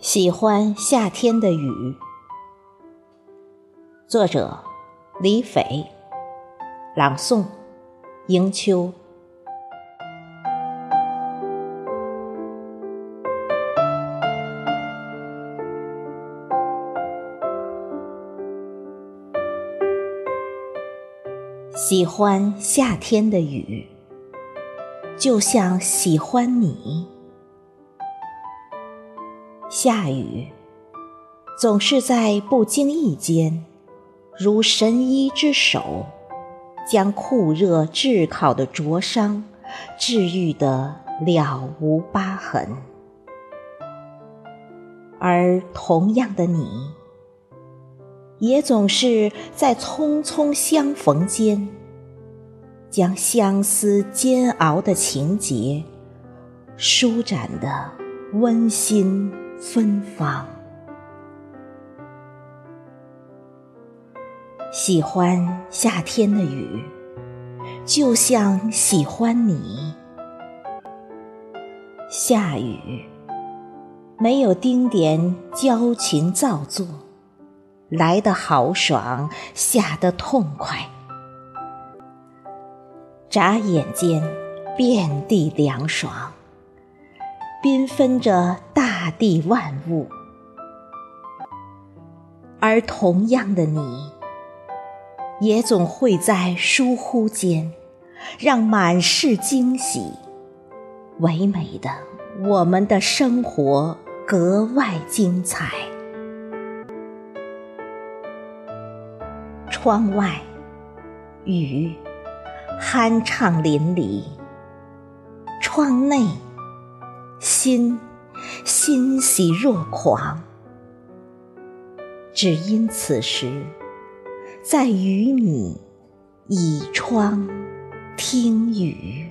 喜欢夏天的雨。作者：李斐，朗诵：迎秋。喜欢夏天的雨，就像喜欢你。下雨，总是在不经意间，如神医之手，将酷热炙烤的灼伤治愈得了无疤痕。而同样的你，也总是在匆匆相逢间，将相思煎熬的情节，舒展的温馨。芬芳，喜欢夏天的雨，就像喜欢你。下雨没有丁点矫情造作，来得豪爽，下得痛快。眨眼间，遍地凉爽。缤纷着大大地万物，而同样的你，也总会在疏忽间，让满是惊喜、唯美的我们的生活格外精彩。窗外，雨酣畅淋漓；窗内。心欣喜若狂，只因此时在与你倚窗听雨。